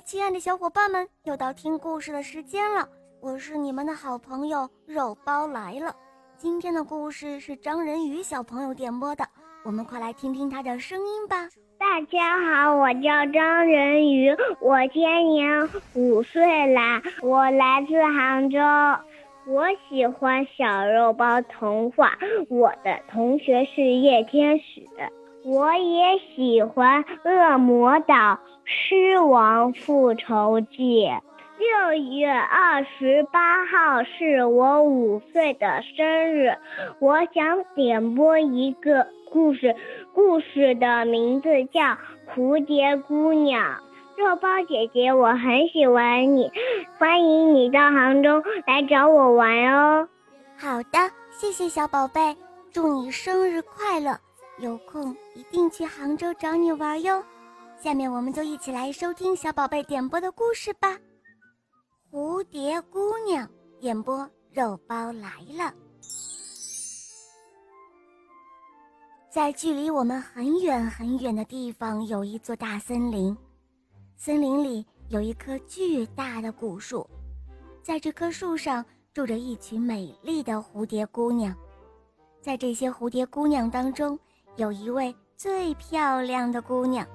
亲爱的小伙伴们，又到听故事的时间了。我是你们的好朋友肉包来了。今天的故事是张仁宇小朋友点播的，我们快来听听他的声音吧。大家好，我叫张仁宇，我今年五岁啦，我来自杭州。我喜欢小肉包童话，我的同学是叶天使。我也喜欢《恶魔岛狮王复仇记》。六月二十八号是我五岁的生日，我想点播一个故事，故事的名字叫《蝴蝶姑娘》。肉包姐姐，我很喜欢你，欢迎你到杭州来找我玩哦。好的，谢谢小宝贝，祝你生日快乐。有空一定去杭州找你玩哟。下面我们就一起来收听小宝贝点播的故事吧。蝴蝶姑娘点播，肉包来了。在距离我们很远很远的地方，有一座大森林。森林里有一棵巨大的古树，在这棵树上住着一群美丽的蝴蝶姑娘。在这些蝴蝶姑娘当中，有一位最漂亮的姑娘，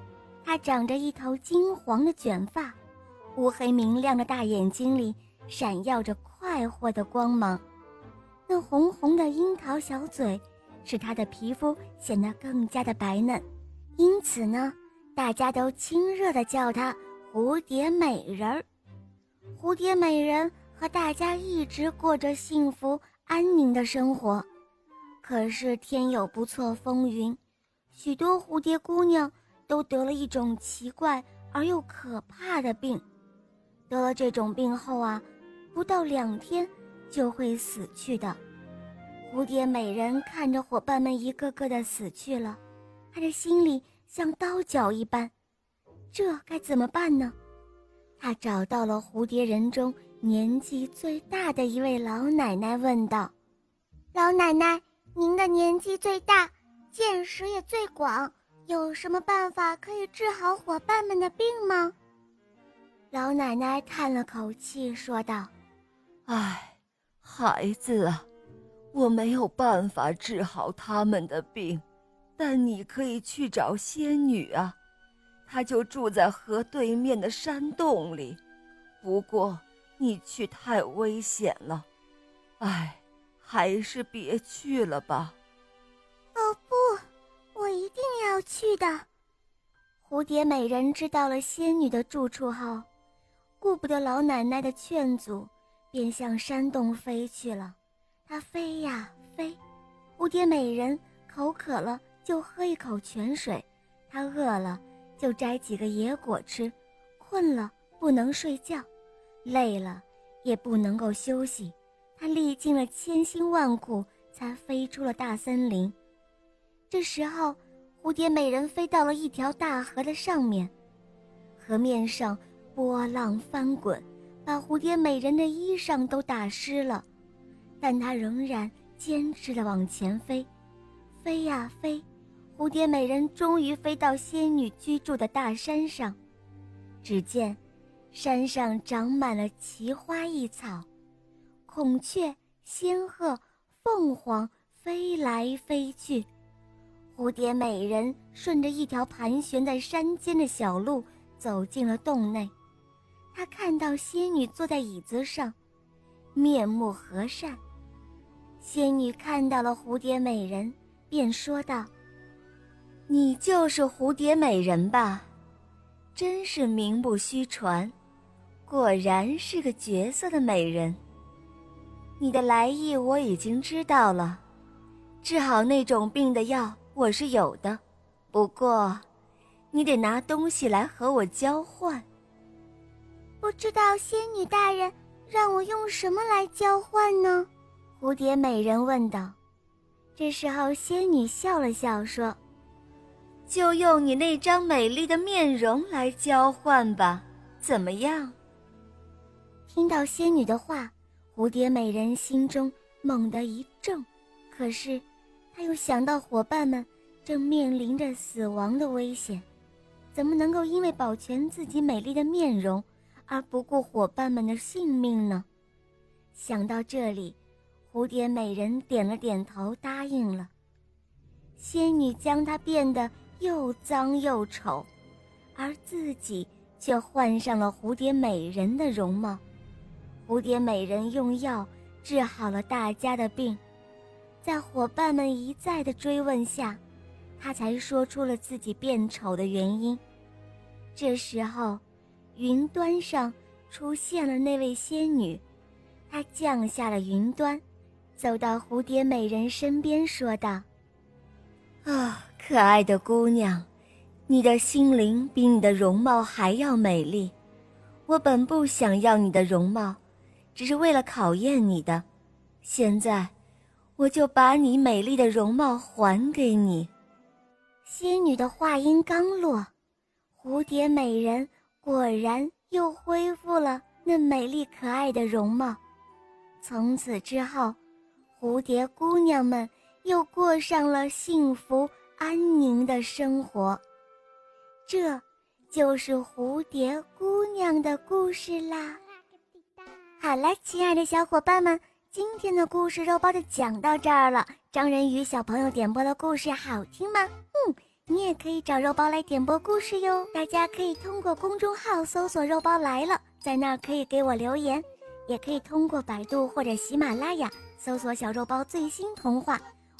她长着一头金黄的卷发，乌黑明亮的大眼睛里闪耀着快活的光芒，那红红的樱桃小嘴使她的皮肤显得更加的白嫩，因此呢，大家都亲热地叫她蝴蝶美人儿。蝴蝶美人和大家一直过着幸福安宁的生活。可是天有不测风云，许多蝴蝶姑娘都得了一种奇怪而又可怕的病。得了这种病后啊，不到两天就会死去的。蝴蝶美人看着伙伴们一个个的死去了，她的心里像刀绞一般。这该怎么办呢？她找到了蝴蝶人中年纪最大的一位老奶奶，问道：“老奶奶。”您的年纪最大，见识也最广，有什么办法可以治好伙伴们的病吗？老奶奶叹了口气，说道：“唉，孩子啊，我没有办法治好他们的病，但你可以去找仙女啊，她就住在河对面的山洞里。不过你去太危险了，唉。”还是别去了吧。哦不，我一定要去的。蝴蝶美人知道了仙女的住处后，顾不得老奶奶的劝阻，便向山洞飞去了。她飞呀飞，蝴蝶美人口渴了就喝一口泉水，她饿了就摘几个野果吃，困了不能睡觉，累了也不能够休息。他历尽了千辛万苦，才飞出了大森林。这时候，蝴蝶美人飞到了一条大河的上面，河面上波浪翻滚，把蝴蝶美人的衣裳都打湿了。但她仍然坚持地往前飞，飞呀飞，蝴蝶美人终于飞到仙女居住的大山上。只见，山上长满了奇花异草。孔雀、仙鹤、凤凰飞来飞去，蝴蝶美人顺着一条盘旋在山间的小路走进了洞内。她看到仙女坐在椅子上，面目和善。仙女看到了蝴蝶美人，便说道：“你就是蝴蝶美人吧？真是名不虚传，果然是个绝色的美人。”你的来意我已经知道了，治好那种病的药我是有的，不过，你得拿东西来和我交换。不知道仙女大人让我用什么来交换呢？蝴蝶美人问道。这时候，仙女笑了笑说：“就用你那张美丽的面容来交换吧，怎么样？”听到仙女的话。蝴蝶美人心中猛地一怔，可是，她又想到伙伴们正面临着死亡的危险，怎么能够因为保全自己美丽的面容而不顾伙伴们的性命呢？想到这里，蝴蝶美人点了点头，答应了。仙女将她变得又脏又丑，而自己却换上了蝴蝶美人的容貌。蝴蝶美人用药治好了大家的病，在伙伴们一再的追问下，她才说出了自己变丑的原因。这时候，云端上出现了那位仙女，她降下了云端，走到蝴蝶美人身边，说道。啊，可爱的姑娘，你的心灵比你的容貌还要美丽。我本不想要你的容貌，只是为了考验你的。现在，我就把你美丽的容貌还给你。仙女的话音刚落，蝴蝶美人果然又恢复了那美丽可爱的容貌。从此之后，蝴蝶姑娘们。又过上了幸福安宁的生活，这就是蝴蝶姑娘的故事啦。好了，亲爱的小伙伴们，今天的故事肉包就讲到这儿了。张仁宇小朋友点播的故事好听吗？嗯，你也可以找肉包来点播故事哟。大家可以通过公众号搜索“肉包来了”，在那儿可以给我留言，也可以通过百度或者喜马拉雅搜索“小肉包最新童话”。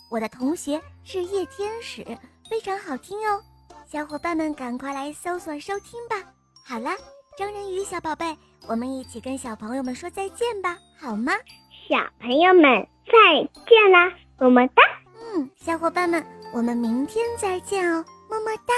我的同学是夜天使，非常好听哦，小伙伴们赶快来搜索收听吧。好啦，张人鱼小宝贝，我们一起跟小朋友们说再见吧，好吗？小朋友们再见啦，么么哒。嗯，小伙伴们，我们明天再见哦，么么哒。